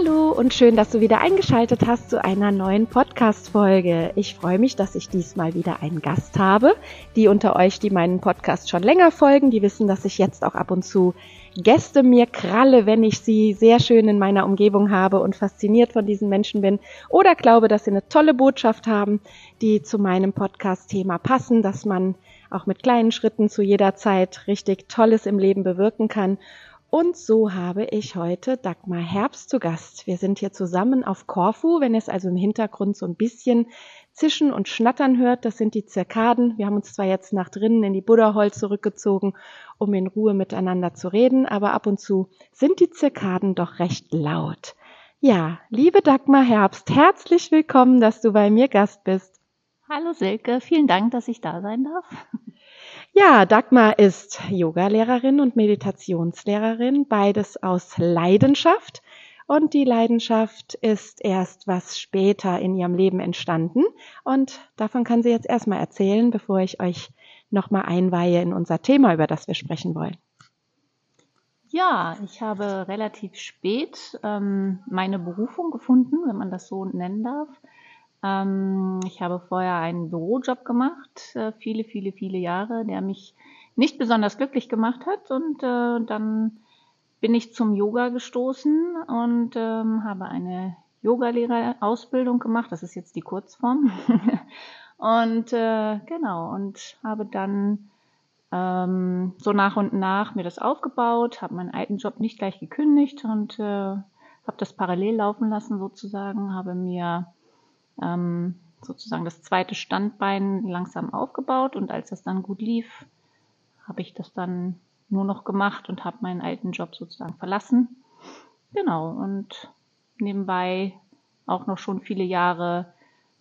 Hallo und schön, dass du wieder eingeschaltet hast zu einer neuen Podcast-Folge. Ich freue mich, dass ich diesmal wieder einen Gast habe. Die unter euch, die meinen Podcast schon länger folgen, die wissen, dass ich jetzt auch ab und zu Gäste mir kralle, wenn ich sie sehr schön in meiner Umgebung habe und fasziniert von diesen Menschen bin oder glaube, dass sie eine tolle Botschaft haben, die zu meinem Podcast-Thema passen, dass man auch mit kleinen Schritten zu jeder Zeit richtig Tolles im Leben bewirken kann. Und so habe ich heute Dagmar Herbst zu Gast. Wir sind hier zusammen auf Korfu. Wenn es also im Hintergrund so ein bisschen zischen und schnattern hört, das sind die Zirkaden. Wir haben uns zwar jetzt nach drinnen in die Buddha-Hall zurückgezogen, um in Ruhe miteinander zu reden, aber ab und zu sind die Zirkaden doch recht laut. Ja, liebe Dagmar Herbst, herzlich willkommen, dass du bei mir Gast bist. Hallo Silke, vielen Dank, dass ich da sein darf. Ja, Dagmar ist Yogalehrerin und Meditationslehrerin, beides aus Leidenschaft. Und die Leidenschaft ist erst was später in ihrem Leben entstanden. Und davon kann sie jetzt erstmal erzählen, bevor ich euch nochmal einweihe in unser Thema, über das wir sprechen wollen. Ja, ich habe relativ spät ähm, meine Berufung gefunden, wenn man das so nennen darf. Ähm, ich habe vorher einen Bürojob gemacht, äh, viele, viele, viele Jahre, der mich nicht besonders glücklich gemacht hat. Und äh, dann bin ich zum Yoga gestoßen und ähm, habe eine Yogalehrerausbildung gemacht. Das ist jetzt die Kurzform. und äh, genau, und habe dann ähm, so nach und nach mir das aufgebaut, habe meinen alten Job nicht gleich gekündigt und äh, habe das parallel laufen lassen sozusagen, habe mir ähm, sozusagen das zweite Standbein langsam aufgebaut und als das dann gut lief, habe ich das dann nur noch gemacht und habe meinen alten Job sozusagen verlassen. Genau, und nebenbei auch noch schon viele Jahre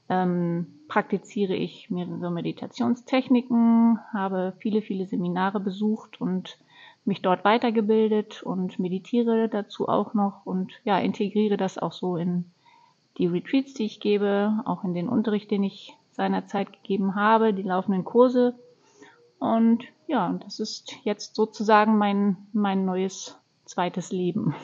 ähm, praktiziere ich mehrere Meditationstechniken, habe viele, viele Seminare besucht und mich dort weitergebildet und meditiere dazu auch noch und ja, integriere das auch so in die Retreats, die ich gebe, auch in den Unterricht, den ich seinerzeit gegeben habe, die laufenden Kurse. Und ja, das ist jetzt sozusagen mein, mein neues zweites Leben.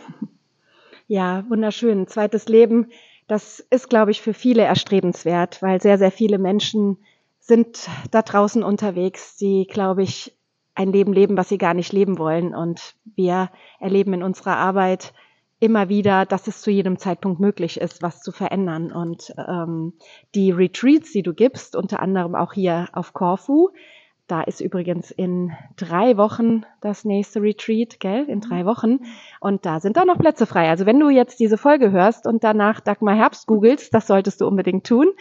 Ja, wunderschön. Zweites Leben, das ist, glaube ich, für viele erstrebenswert, weil sehr, sehr viele Menschen sind da draußen unterwegs, die, glaube ich, ein Leben leben, was sie gar nicht leben wollen. Und wir erleben in unserer Arbeit immer wieder, dass es zu jedem Zeitpunkt möglich ist, was zu verändern. Und ähm, die Retreats, die du gibst, unter anderem auch hier auf Corfu, da ist übrigens in drei Wochen das nächste Retreat, gell? In drei Wochen. Und da sind auch noch Plätze frei. Also wenn du jetzt diese Folge hörst und danach Dagmar Herbst googelst, das solltest du unbedingt tun,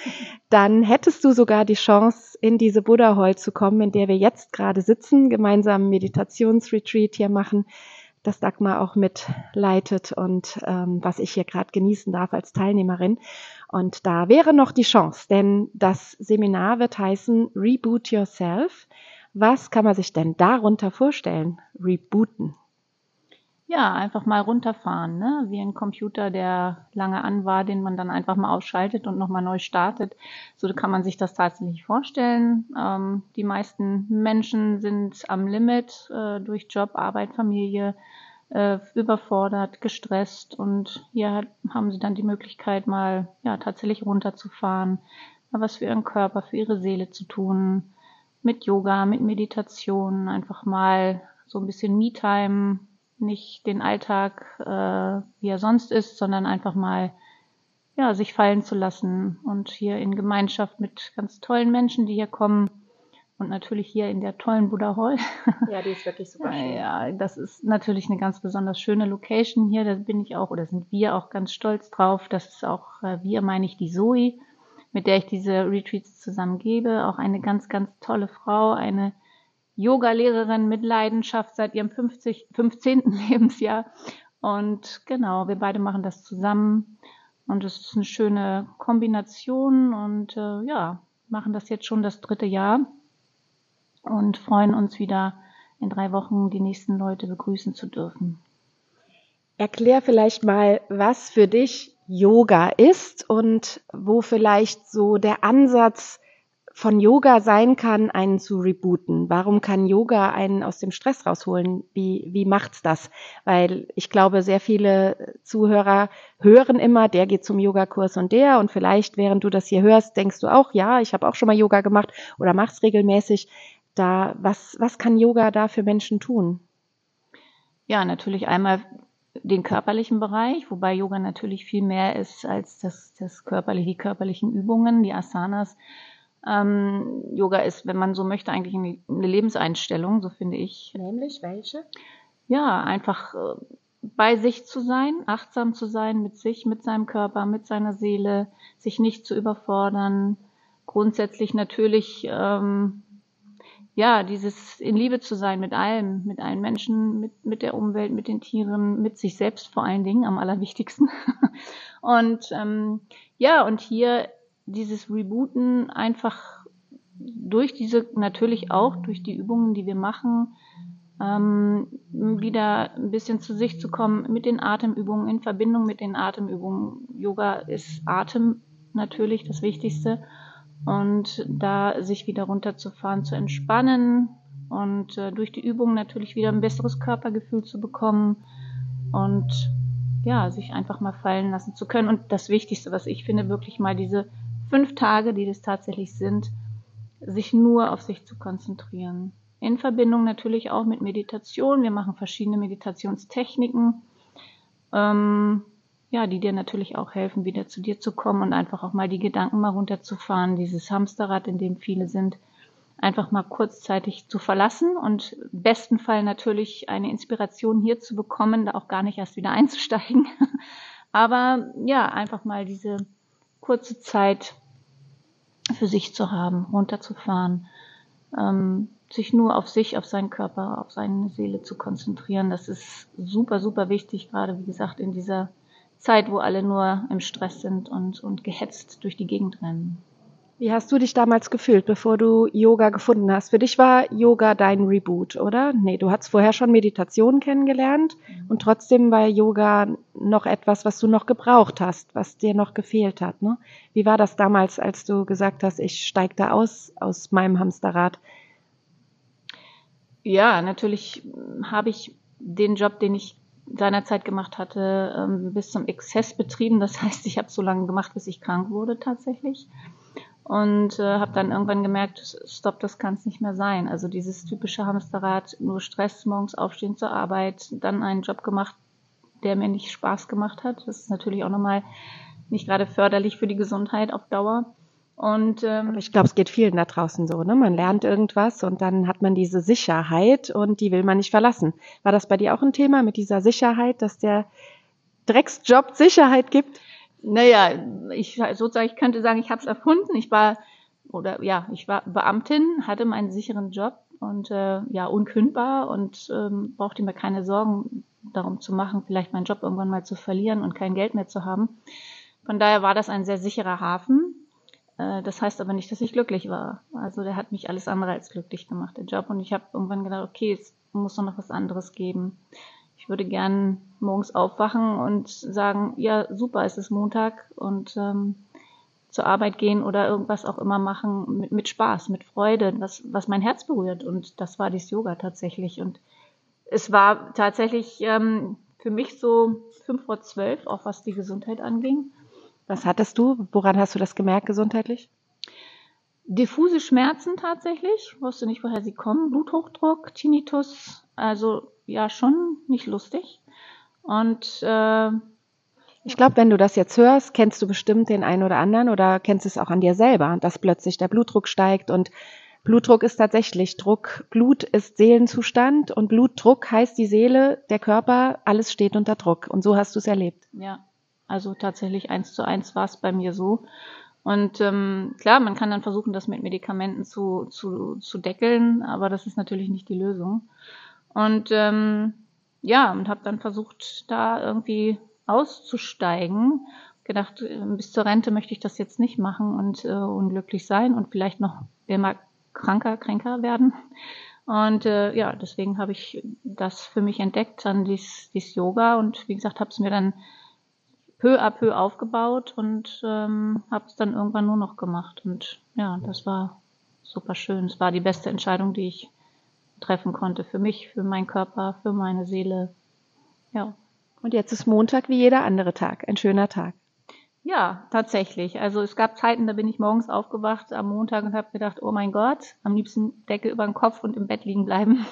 dann hättest du sogar die Chance, in diese Buddha Hall zu kommen, in der wir jetzt gerade sitzen, gemeinsam Meditationsretreat hier machen das Dagmar auch mitleitet und ähm, was ich hier gerade genießen darf als Teilnehmerin. Und da wäre noch die Chance, denn das Seminar wird heißen Reboot Yourself. Was kann man sich denn darunter vorstellen? Rebooten. Ja, einfach mal runterfahren, ne? Wie ein Computer, der lange an war, den man dann einfach mal ausschaltet und nochmal neu startet. So kann man sich das tatsächlich vorstellen. Ähm, die meisten Menschen sind am Limit äh, durch Job, Arbeit, Familie, äh, überfordert, gestresst und hier haben sie dann die Möglichkeit, mal ja tatsächlich runterzufahren, mal was für ihren Körper, für ihre Seele zu tun, mit Yoga, mit Meditation, einfach mal so ein bisschen Me-Time nicht den Alltag, äh, wie er sonst ist, sondern einfach mal ja, sich fallen zu lassen und hier in Gemeinschaft mit ganz tollen Menschen, die hier kommen und natürlich hier in der tollen Buddha Hall. Ja, die ist wirklich super schön. Ja, das ist natürlich eine ganz besonders schöne Location hier. Da bin ich auch oder sind wir auch ganz stolz drauf. Das ist auch äh, wir, meine ich, die Zoe, mit der ich diese Retreats zusammen gebe. Auch eine ganz, ganz tolle Frau, eine Yoga-Lehrerin mit Leidenschaft seit ihrem 50, 15. Lebensjahr. Und genau, wir beide machen das zusammen. Und es ist eine schöne Kombination und äh, ja, machen das jetzt schon das dritte Jahr und freuen uns wieder in drei Wochen die nächsten Leute begrüßen zu dürfen. Erklär vielleicht mal, was für dich Yoga ist und wo vielleicht so der Ansatz von Yoga sein kann, einen zu rebooten? Warum kann Yoga einen aus dem Stress rausholen? Wie, wie macht's das? Weil ich glaube, sehr viele Zuhörer hören immer, der geht zum Yogakurs und der und vielleicht, während du das hier hörst, denkst du auch, ja, ich habe auch schon mal Yoga gemacht oder mach's regelmäßig. Da, was, was kann Yoga da für Menschen tun? Ja, natürlich einmal den körperlichen Bereich, wobei Yoga natürlich viel mehr ist als das, das körperliche, die körperlichen Übungen, die Asanas ähm, Yoga ist, wenn man so möchte, eigentlich eine, eine Lebenseinstellung, so finde ich. Nämlich welche? Ja, einfach äh, bei sich zu sein, achtsam zu sein mit sich, mit seinem Körper, mit seiner Seele, sich nicht zu überfordern. Grundsätzlich natürlich, ähm, ja, dieses in Liebe zu sein mit allem, mit allen Menschen, mit, mit der Umwelt, mit den Tieren, mit sich selbst vor allen Dingen am allerwichtigsten. und ähm, ja, und hier dieses Rebooten einfach durch diese, natürlich auch durch die Übungen, die wir machen, ähm, wieder ein bisschen zu sich zu kommen mit den Atemübungen, in Verbindung mit den Atemübungen. Yoga ist Atem natürlich das Wichtigste und da sich wieder runterzufahren, zu entspannen und äh, durch die Übungen natürlich wieder ein besseres Körpergefühl zu bekommen und ja, sich einfach mal fallen lassen zu können. Und das Wichtigste, was ich finde, wirklich mal diese fünf Tage, die das tatsächlich sind, sich nur auf sich zu konzentrieren. In Verbindung natürlich auch mit Meditation. Wir machen verschiedene Meditationstechniken, ähm, ja, die dir natürlich auch helfen, wieder zu dir zu kommen und einfach auch mal die Gedanken mal runterzufahren, dieses Hamsterrad, in dem viele sind, einfach mal kurzzeitig zu verlassen und besten Fall natürlich eine Inspiration hier zu bekommen, da auch gar nicht erst wieder einzusteigen. Aber ja, einfach mal diese kurze Zeit für sich zu haben, runterzufahren, ähm, sich nur auf sich, auf seinen Körper, auf seine Seele zu konzentrieren. Das ist super, super wichtig, gerade wie gesagt in dieser Zeit, wo alle nur im Stress sind und, und gehetzt durch die Gegend rennen. Wie hast du dich damals gefühlt, bevor du Yoga gefunden hast? Für dich war Yoga dein Reboot, oder? Nee, du hattest vorher schon Meditation kennengelernt mhm. und trotzdem war Yoga noch etwas, was du noch gebraucht hast, was dir noch gefehlt hat. Ne? Wie war das damals, als du gesagt hast, ich steige da aus, aus meinem Hamsterrad? Ja, natürlich habe ich den Job, den ich seinerzeit gemacht hatte, ähm, bis zum Exzess betrieben. Das heißt, ich habe so lange gemacht, bis ich krank wurde tatsächlich und äh, habe dann irgendwann gemerkt, stopp, das kann es nicht mehr sein. Also dieses typische Hamsterrad, nur Stress, morgens aufstehen zur Arbeit, dann einen Job gemacht, der mir nicht Spaß gemacht hat. Das ist natürlich auch nochmal nicht gerade förderlich für die Gesundheit auf Dauer. Und ähm, ich glaube, es geht vielen da draußen so, ne? Man lernt irgendwas und dann hat man diese Sicherheit und die will man nicht verlassen. War das bei dir auch ein Thema mit dieser Sicherheit, dass der Drecksjob Sicherheit gibt? Naja, ich sozusagen, ich könnte sagen, ich habe es erfunden. Ich war oder ja, ich war Beamtin, hatte meinen sicheren Job und äh, ja unkündbar und ähm, brauchte mir keine Sorgen darum zu machen, vielleicht meinen Job irgendwann mal zu verlieren und kein Geld mehr zu haben. Von daher war das ein sehr sicherer Hafen. Äh, das heißt aber nicht, dass ich glücklich war. Also der hat mich alles andere als glücklich gemacht, der Job. Und ich habe irgendwann gedacht, okay, es muss doch noch was anderes geben. Ich würde gern morgens aufwachen und sagen, ja, super, es ist Montag und ähm, zur Arbeit gehen oder irgendwas auch immer machen mit, mit Spaß, mit Freude, was, was mein Herz berührt. Und das war das Yoga tatsächlich. Und es war tatsächlich ähm, für mich so fünf vor zwölf, auch was die Gesundheit anging. Was hattest du? Woran hast du das gemerkt gesundheitlich? Diffuse Schmerzen tatsächlich, wusste nicht, woher sie kommen. Bluthochdruck, Tinnitus, also ja schon nicht lustig. Und äh, ich glaube, wenn du das jetzt hörst, kennst du bestimmt den einen oder anderen oder kennst es auch an dir selber, dass plötzlich der Blutdruck steigt und Blutdruck ist tatsächlich Druck. Blut ist Seelenzustand und Blutdruck heißt die Seele, der Körper, alles steht unter Druck. Und so hast du es erlebt. Ja, also tatsächlich eins zu eins war es bei mir so. Und ähm, klar, man kann dann versuchen, das mit Medikamenten zu, zu, zu deckeln, aber das ist natürlich nicht die Lösung. Und ähm, ja, und habe dann versucht, da irgendwie auszusteigen. Gedacht, äh, bis zur Rente möchte ich das jetzt nicht machen und äh, unglücklich sein und vielleicht noch immer kranker, kränker werden. Und äh, ja, deswegen habe ich das für mich entdeckt, dann dies, dies Yoga und wie gesagt, habe es mir dann peu à peu aufgebaut und ähm, habe es dann irgendwann nur noch gemacht. Und ja, das war super schön. Es war die beste Entscheidung, die ich treffen konnte für mich, für meinen Körper, für meine Seele. Ja. Und jetzt ist Montag wie jeder andere Tag, ein schöner Tag. Ja, tatsächlich. Also es gab Zeiten, da bin ich morgens aufgewacht am Montag und habe gedacht, oh mein Gott, am liebsten Decke über den Kopf und im Bett liegen bleiben.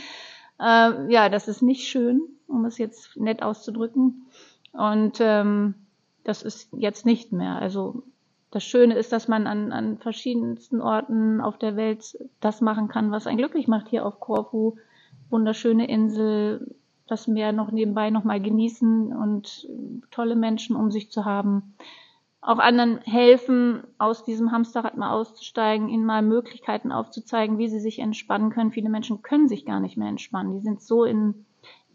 äh, ja, das ist nicht schön, um es jetzt nett auszudrücken. Und ähm, das ist jetzt nicht mehr. Also das Schöne ist, dass man an, an verschiedensten Orten auf der Welt das machen kann, was einen glücklich macht. Hier auf Korfu, wunderschöne Insel, das Meer noch nebenbei noch mal genießen und tolle Menschen um sich zu haben. Auch anderen helfen, aus diesem Hamsterrad mal auszusteigen, ihnen mal Möglichkeiten aufzuzeigen, wie sie sich entspannen können. Viele Menschen können sich gar nicht mehr entspannen. Die sind so in,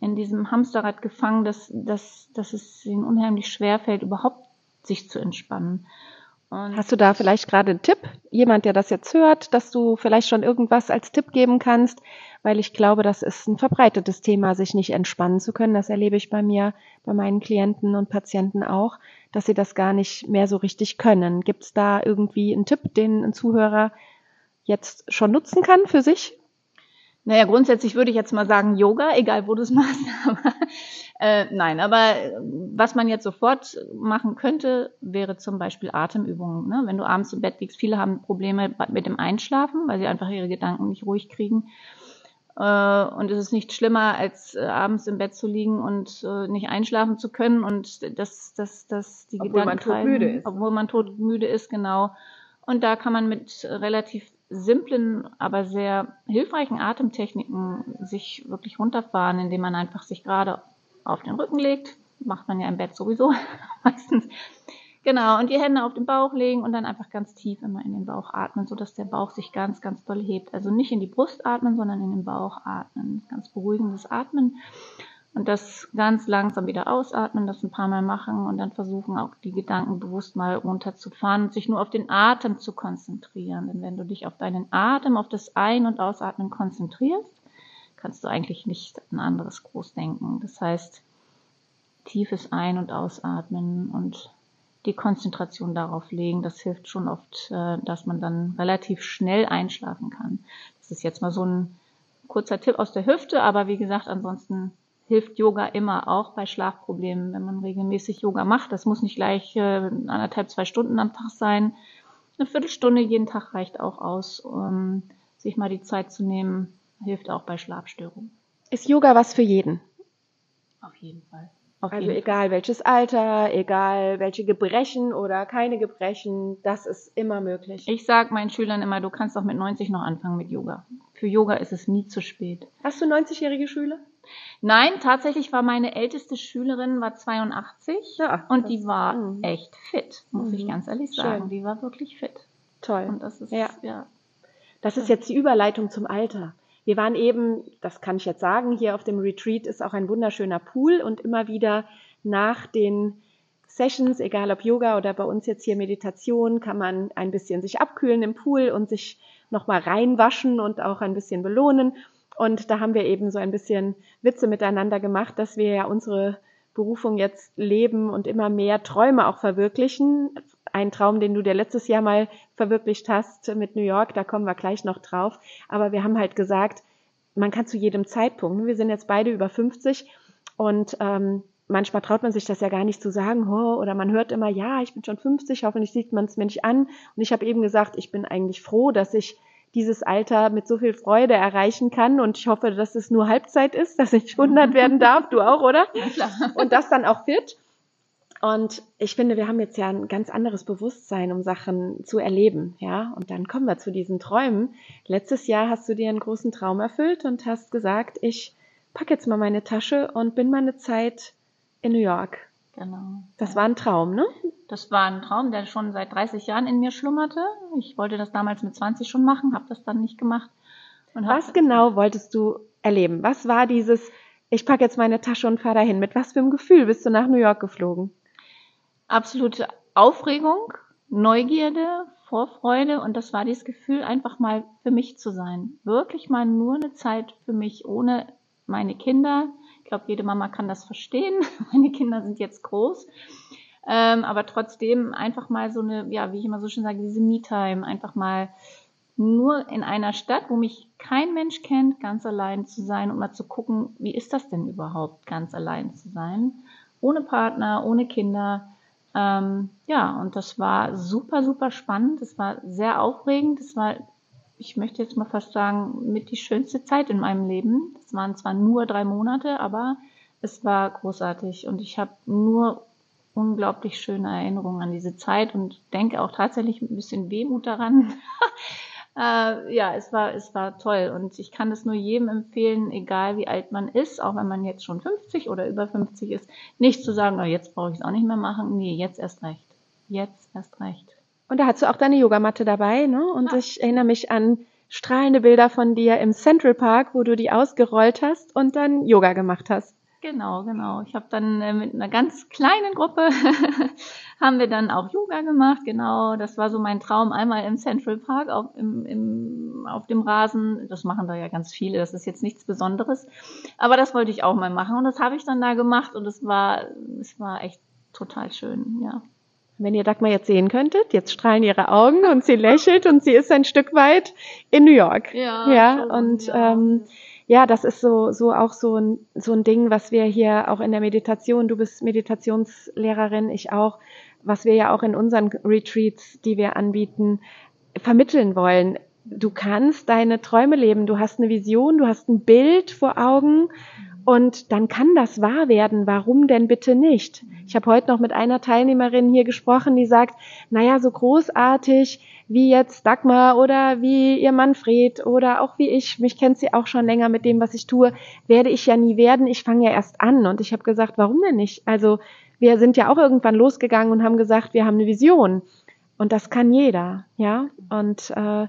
in diesem Hamsterrad gefangen, dass, dass, dass es ihnen unheimlich schwer fällt, überhaupt sich zu entspannen. Und Hast du da vielleicht gerade einen Tipp? Jemand, der das jetzt hört, dass du vielleicht schon irgendwas als Tipp geben kannst? Weil ich glaube, das ist ein verbreitetes Thema, sich nicht entspannen zu können. Das erlebe ich bei mir, bei meinen Klienten und Patienten auch, dass sie das gar nicht mehr so richtig können. Gibt es da irgendwie einen Tipp, den ein Zuhörer jetzt schon nutzen kann für sich? Naja, grundsätzlich würde ich jetzt mal sagen Yoga, egal wo du es machst. Aber, äh, nein, aber was man jetzt sofort machen könnte, wäre zum Beispiel Atemübungen. Ne? Wenn du abends im Bett liegst, viele haben Probleme mit dem Einschlafen, weil sie einfach ihre Gedanken nicht ruhig kriegen. Äh, und es ist nicht schlimmer, als äh, abends im Bett zu liegen und äh, nicht einschlafen zu können und dass das, das die obwohl Gedanken man todmüde ist. obwohl man todmüde ist, genau. Und da kann man mit relativ simplen, aber sehr hilfreichen Atemtechniken sich wirklich runterfahren, indem man einfach sich gerade auf den Rücken legt. Macht man ja im Bett sowieso meistens. Genau, und die Hände auf den Bauch legen und dann einfach ganz tief immer in den Bauch atmen, sodass der Bauch sich ganz, ganz doll hebt. Also nicht in die Brust atmen, sondern in den Bauch atmen. Ganz beruhigendes Atmen. Und das ganz langsam wieder ausatmen, das ein paar Mal machen und dann versuchen auch die Gedanken bewusst mal runterzufahren und sich nur auf den Atem zu konzentrieren. Denn wenn du dich auf deinen Atem, auf das Ein- und Ausatmen konzentrierst, kannst du eigentlich nicht an anderes groß denken. Das heißt, tiefes Ein- und Ausatmen und die Konzentration darauf legen, das hilft schon oft, äh, dass man dann relativ schnell einschlafen kann. Das ist jetzt mal so ein kurzer Tipp aus der Hüfte, aber wie gesagt, ansonsten hilft Yoga immer auch bei Schlafproblemen, wenn man regelmäßig Yoga macht. Das muss nicht gleich äh, anderthalb, zwei Stunden am Tag sein. Eine Viertelstunde jeden Tag reicht auch aus, um sich mal die Zeit zu nehmen. Hilft auch bei Schlafstörungen. Ist Yoga was für jeden? Auf jeden Fall. Auf also egal Fall. welches Alter, egal welche Gebrechen oder keine Gebrechen, das ist immer möglich. Ich sage meinen Schülern immer, du kannst auch mit 90 noch anfangen mit Yoga. Für Yoga ist es nie zu spät. Hast du 90-jährige Schüler? Nein, tatsächlich war meine älteste Schülerin war 82 ja, und die war mh. echt fit, muss mhm. ich ganz ehrlich sagen. Schön. Die war wirklich fit. Toll. Und das ist ja. ja. Das ist jetzt die Überleitung zum Alter. Wir waren eben, das kann ich jetzt sagen, hier auf dem Retreat ist auch ein wunderschöner Pool und immer wieder nach den Sessions, egal ob Yoga oder bei uns jetzt hier Meditation, kann man ein bisschen sich abkühlen im Pool und sich nochmal reinwaschen und auch ein bisschen belohnen. Und da haben wir eben so ein bisschen Witze miteinander gemacht, dass wir ja unsere Berufung jetzt leben und immer mehr Träume auch verwirklichen. Ein Traum, den du dir letztes Jahr mal verwirklicht hast mit New York, da kommen wir gleich noch drauf. Aber wir haben halt gesagt, man kann zu jedem Zeitpunkt, wir sind jetzt beide über 50 und ähm, manchmal traut man sich das ja gar nicht zu sagen, oh, oder man hört immer, ja, ich bin schon 50, hoffentlich sieht man es mir nicht an. Und ich habe eben gesagt, ich bin eigentlich froh, dass ich dieses Alter mit so viel Freude erreichen kann. Und ich hoffe, dass es nur Halbzeit ist, dass ich 100 werden darf. Du auch, oder? Ja, klar. Und das dann auch fit. Und ich finde, wir haben jetzt ja ein ganz anderes Bewusstsein, um Sachen zu erleben, ja. Und dann kommen wir zu diesen Träumen. Letztes Jahr hast du dir einen großen Traum erfüllt und hast gesagt, ich packe jetzt mal meine Tasche und bin mal eine Zeit in New York. Genau. Das war ein Traum, ne? Das war ein Traum, der schon seit 30 Jahren in mir schlummerte. Ich wollte das damals mit 20 schon machen, habe das dann nicht gemacht. Was genau wolltest du erleben? Was war dieses ich packe jetzt meine Tasche und fahre dahin. Mit was für einem Gefühl bist du nach New York geflogen? Absolute Aufregung, Neugierde, Vorfreude und das war dieses Gefühl, einfach mal für mich zu sein. Wirklich mal nur eine Zeit für mich, ohne meine Kinder. Ich glaube, jede Mama kann das verstehen. Meine Kinder sind jetzt groß. Ähm, aber trotzdem einfach mal so eine, ja, wie ich immer so schön sage, diese Me-Time, einfach mal nur in einer Stadt, wo mich kein Mensch kennt, ganz allein zu sein und mal zu gucken, wie ist das denn überhaupt, ganz allein zu sein, ohne Partner, ohne Kinder. Ähm, ja, und das war super, super spannend. Das war sehr aufregend. Das war, ich möchte jetzt mal fast sagen, mit die schönste Zeit in meinem Leben. Das waren zwar nur drei Monate, aber es war großartig und ich habe nur unglaublich schöne Erinnerungen an diese Zeit und denke auch tatsächlich ein bisschen Wehmut daran. äh, ja, es war, es war toll und ich kann es nur jedem empfehlen, egal wie alt man ist, auch wenn man jetzt schon 50 oder über 50 ist, nicht zu sagen, oh, jetzt brauche ich es auch nicht mehr machen. Nee, jetzt erst recht. Jetzt erst recht. Und da hast du auch deine Yogamatte dabei, ne? Und ja. ich erinnere mich an strahlende Bilder von dir im Central Park, wo du die ausgerollt hast und dann Yoga gemacht hast. Genau, genau. Ich habe dann äh, mit einer ganz kleinen Gruppe haben wir dann auch Yoga gemacht. Genau, das war so mein Traum. Einmal im Central Park auf, im, im, auf dem Rasen. Das machen da ja ganz viele. Das ist jetzt nichts Besonderes. Aber das wollte ich auch mal machen und das habe ich dann da gemacht und es war, es war echt total schön. Ja. Wenn ihr Dagmar jetzt sehen könntet, jetzt strahlen ihre Augen und sie lächelt und sie ist ein Stück weit in New York. Ja, ja schon, und ja. Ähm, ja, das ist so, so auch so ein, so ein Ding, was wir hier auch in der Meditation, du bist Meditationslehrerin, ich auch, was wir ja auch in unseren Retreats, die wir anbieten, vermitteln wollen. Du kannst deine Träume leben, du hast eine Vision, du hast ein Bild vor Augen und dann kann das wahr werden. Warum denn bitte nicht? Ich habe heute noch mit einer Teilnehmerin hier gesprochen, die sagt, naja, so großartig wie jetzt Dagmar oder wie ihr Manfred oder auch wie ich, mich kennt sie auch schon länger mit dem, was ich tue, werde ich ja nie werden. Ich fange ja erst an. Und ich habe gesagt, warum denn nicht? Also wir sind ja auch irgendwann losgegangen und haben gesagt, wir haben eine Vision. Und das kann jeder, ja. Und äh,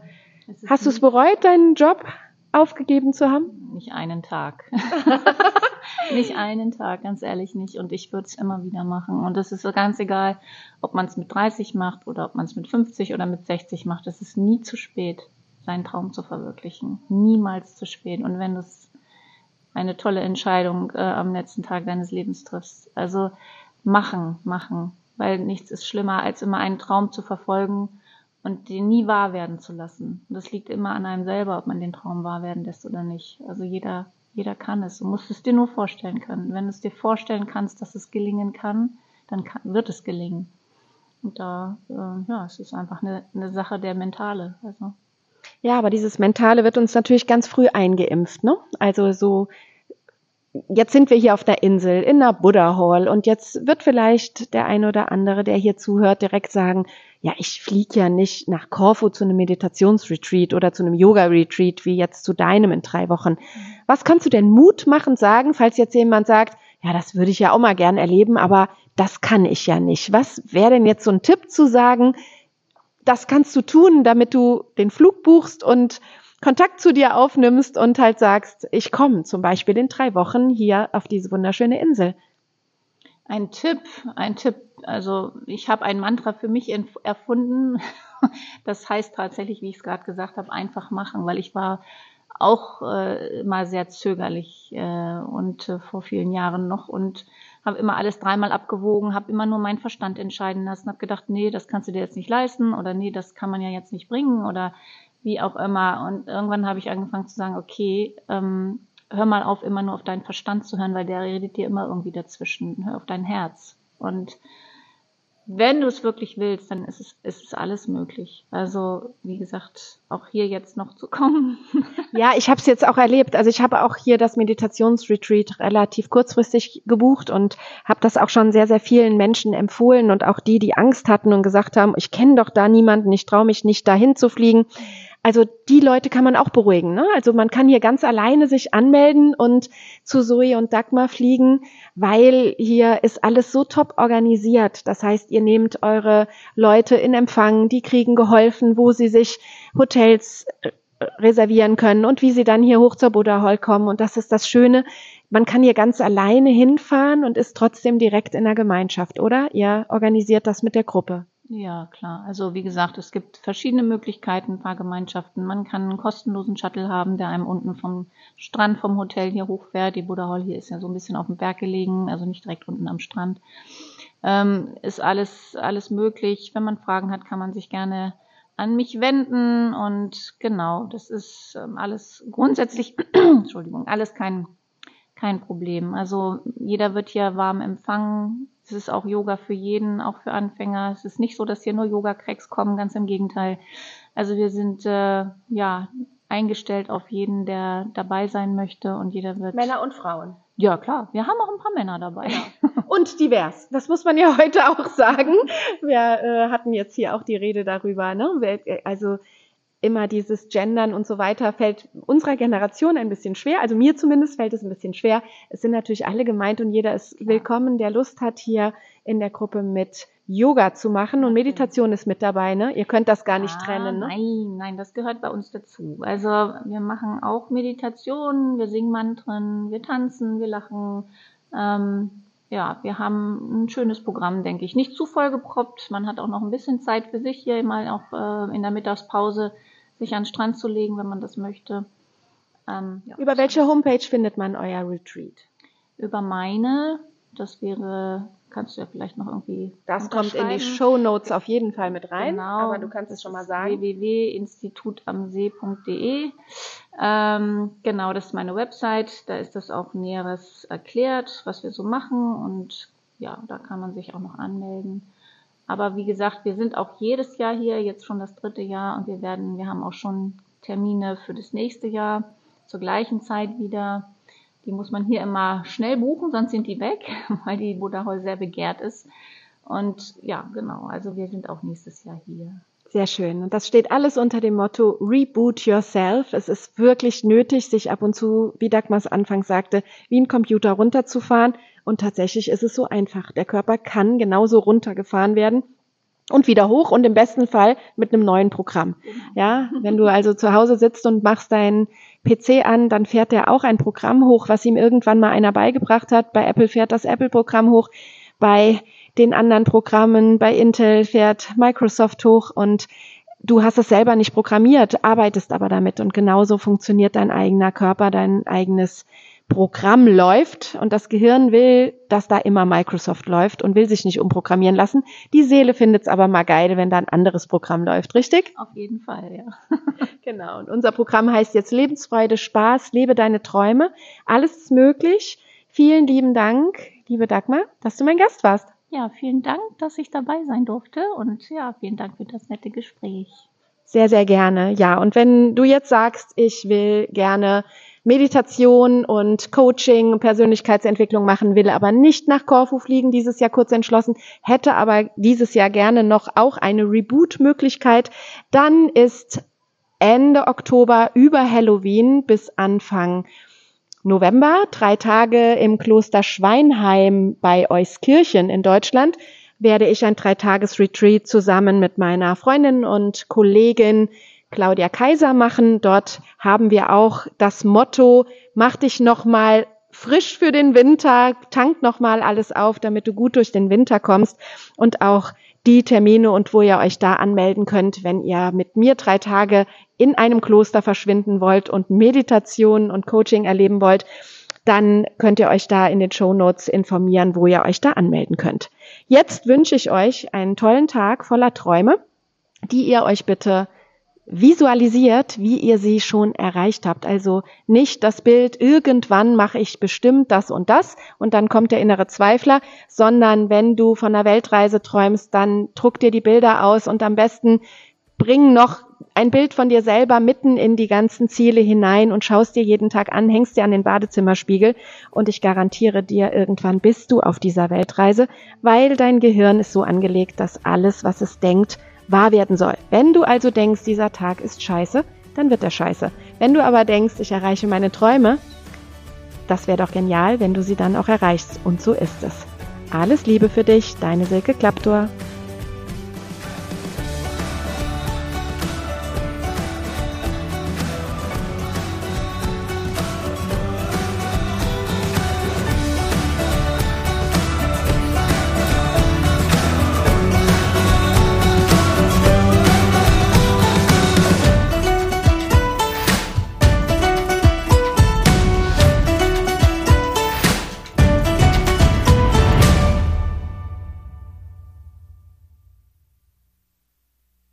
hast du es bereut, deinen Job? Aufgegeben zu haben? Nicht einen Tag. nicht einen Tag, ganz ehrlich nicht. Und ich würde es immer wieder machen. Und es ist so ganz egal, ob man es mit 30 macht oder ob man es mit 50 oder mit 60 macht. Es ist nie zu spät, seinen Traum zu verwirklichen. Niemals zu spät. Und wenn du eine tolle Entscheidung äh, am letzten Tag deines Lebens triffst. Also machen, machen. Weil nichts ist schlimmer, als immer einen Traum zu verfolgen und den nie wahr werden zu lassen. Und das liegt immer an einem selber, ob man den Traum wahr werden lässt oder nicht. Also jeder, jeder kann es. Du musst es dir nur vorstellen können. Wenn du es dir vorstellen kannst, dass es gelingen kann, dann kann, wird es gelingen. Und da, äh, ja, es ist einfach eine, eine Sache der Mentale. Also. Ja, aber dieses Mentale wird uns natürlich ganz früh eingeimpft, ne? Also so jetzt sind wir hier auf der Insel in der Buddha Hall und jetzt wird vielleicht der eine oder andere, der hier zuhört, direkt sagen, ja, ich fliege ja nicht nach Korfu zu einem Meditationsretreat oder zu einem Yoga-Retreat wie jetzt zu deinem in drei Wochen. Was kannst du denn mutmachend sagen, falls jetzt jemand sagt, ja, das würde ich ja auch mal gern erleben, aber das kann ich ja nicht. Was wäre denn jetzt so ein Tipp zu sagen, das kannst du tun, damit du den Flug buchst und Kontakt zu dir aufnimmst und halt sagst, ich komme zum Beispiel in drei Wochen hier auf diese wunderschöne Insel. Ein Tipp, ein Tipp. Also ich habe ein Mantra für mich erfunden. Das heißt tatsächlich, wie ich es gerade gesagt habe, einfach machen, weil ich war auch äh, mal sehr zögerlich äh, und äh, vor vielen Jahren noch und habe immer alles dreimal abgewogen, habe immer nur meinen Verstand entscheiden lassen, habe gedacht, nee, das kannst du dir jetzt nicht leisten oder nee, das kann man ja jetzt nicht bringen oder wie auch immer. Und irgendwann habe ich angefangen zu sagen, okay, ähm, hör mal auf, immer nur auf deinen Verstand zu hören, weil der redet dir immer irgendwie dazwischen. Hör auf dein Herz. Und wenn du es wirklich willst, dann ist es, ist es alles möglich. Also, wie gesagt, auch hier jetzt noch zu kommen. ja, ich habe es jetzt auch erlebt. Also ich habe auch hier das Meditationsretreat relativ kurzfristig gebucht und habe das auch schon sehr, sehr vielen Menschen empfohlen und auch die, die Angst hatten und gesagt haben, ich kenne doch da niemanden, ich traue mich nicht dahin zu fliegen. Also die Leute kann man auch beruhigen. Ne? Also man kann hier ganz alleine sich anmelden und zu Zoe und Dagmar fliegen, weil hier ist alles so top organisiert. Das heißt, ihr nehmt eure Leute in Empfang, die kriegen geholfen, wo sie sich Hotels reservieren können und wie sie dann hier hoch zur Buddha Hall kommen. Und das ist das Schöne. Man kann hier ganz alleine hinfahren und ist trotzdem direkt in der Gemeinschaft, oder? Ihr organisiert das mit der Gruppe. Ja, klar. Also wie gesagt, es gibt verschiedene Möglichkeiten, Fahrgemeinschaften. Man kann einen kostenlosen Shuttle haben, der einem unten vom Strand, vom Hotel hier hochfährt. Die Buddha Hall hier ist ja so ein bisschen auf dem Berg gelegen, also nicht direkt unten am Strand. Ähm, ist alles, alles möglich. Wenn man Fragen hat, kann man sich gerne an mich wenden. Und genau, das ist ähm, alles grundsätzlich, Entschuldigung, alles kein, kein Problem. Also jeder wird hier warm empfangen. Es ist auch Yoga für jeden, auch für Anfänger. Es ist nicht so, dass hier nur Yoga-Cracks kommen, ganz im Gegenteil. Also wir sind äh, ja eingestellt auf jeden, der dabei sein möchte und jeder wird. Männer und Frauen. Ja, klar. Wir haben auch ein paar Männer dabei. Genau. Und divers. Das muss man ja heute auch sagen. Wir äh, hatten jetzt hier auch die Rede darüber. Ne? Also immer dieses Gendern und so weiter fällt unserer Generation ein bisschen schwer. Also mir zumindest fällt es ein bisschen schwer. Es sind natürlich alle gemeint und jeder ist willkommen, der Lust hat, hier in der Gruppe mit Yoga zu machen und Meditation ist mit dabei, ne? Ihr könnt das gar nicht ah, trennen, ne? Nein, nein, das gehört bei uns dazu. Also wir machen auch Meditation, wir singen Mantren, wir tanzen, wir lachen. Ähm, ja, wir haben ein schönes Programm, denke ich. Nicht zu voll geproppt. Man hat auch noch ein bisschen Zeit für sich hier mal auch äh, in der Mittagspause sich an den Strand zu legen, wenn man das möchte. Ähm, ja. Über welche Homepage findet man euer Retreat? Über meine, das wäre, kannst du ja vielleicht noch irgendwie. Das kommt in die Show Notes auf jeden Fall mit rein, genau, aber du kannst es schon mal sagen. www.institutamsee.de. Ähm, genau, das ist meine Website. Da ist das auch Näheres erklärt, was wir so machen und ja, da kann man sich auch noch anmelden. Aber wie gesagt, wir sind auch jedes Jahr hier, jetzt schon das dritte Jahr und wir werden, wir haben auch schon Termine für das nächste Jahr zur gleichen Zeit wieder. Die muss man hier immer schnell buchen, sonst sind die weg, weil die Buddha Hall sehr begehrt ist. Und ja, genau, also wir sind auch nächstes Jahr hier. Sehr schön. Und das steht alles unter dem Motto Reboot Yourself. Es ist wirklich nötig, sich ab und zu, wie Dagmars Anfang sagte, wie ein Computer runterzufahren und tatsächlich ist es so einfach. Der Körper kann genauso runtergefahren werden und wieder hoch und im besten Fall mit einem neuen Programm. Ja, wenn du also zu Hause sitzt und machst deinen PC an, dann fährt der auch ein Programm hoch, was ihm irgendwann mal einer beigebracht hat. Bei Apple fährt das Apple-Programm hoch, bei den anderen Programmen, bei Intel fährt Microsoft hoch und du hast es selber nicht programmiert, arbeitest aber damit und genauso funktioniert dein eigener Körper, dein eigenes Programm läuft und das Gehirn will, dass da immer Microsoft läuft und will sich nicht umprogrammieren lassen. Die Seele findet es aber mal geil, wenn da ein anderes Programm läuft, richtig? Auf jeden Fall, ja. genau. Und unser Programm heißt jetzt Lebensfreude, Spaß, lebe deine Träume. Alles ist möglich. Vielen lieben Dank, liebe Dagmar, dass du mein Gast warst. Ja, vielen Dank, dass ich dabei sein durfte und ja, vielen Dank für das nette Gespräch. Sehr, sehr gerne. Ja, und wenn du jetzt sagst, ich will gerne Meditation und Coaching, Persönlichkeitsentwicklung machen will, aber nicht nach Korfu fliegen, dieses Jahr kurz entschlossen, hätte aber dieses Jahr gerne noch auch eine Reboot-Möglichkeit, dann ist Ende Oktober über Halloween bis Anfang November drei Tage im Kloster Schweinheim bei Euskirchen in Deutschland werde ich ein Dreitages-Retreat zusammen mit meiner Freundin und Kollegin Claudia Kaiser machen. Dort haben wir auch das Motto, mach dich nochmal frisch für den Winter, tank nochmal alles auf, damit du gut durch den Winter kommst und auch die Termine und wo ihr euch da anmelden könnt, wenn ihr mit mir drei Tage in einem Kloster verschwinden wollt und Meditation und Coaching erleben wollt, dann könnt ihr euch da in den Show Notes informieren, wo ihr euch da anmelden könnt. Jetzt wünsche ich euch einen tollen Tag voller Träume, die ihr euch bitte visualisiert, wie ihr sie schon erreicht habt. Also nicht das Bild, irgendwann mache ich bestimmt das und das und dann kommt der innere Zweifler, sondern wenn du von einer Weltreise träumst, dann druck dir die Bilder aus und am besten bring noch ein Bild von dir selber mitten in die ganzen Ziele hinein und schaust dir jeden Tag an, hängst dir an den Badezimmerspiegel und ich garantiere dir, irgendwann bist du auf dieser Weltreise, weil dein Gehirn ist so angelegt, dass alles, was es denkt, wahr werden soll. Wenn du also denkst, dieser Tag ist scheiße, dann wird er scheiße. Wenn du aber denkst, ich erreiche meine Träume, das wäre doch genial, wenn du sie dann auch erreichst. Und so ist es. Alles Liebe für dich, deine Silke Klaptor.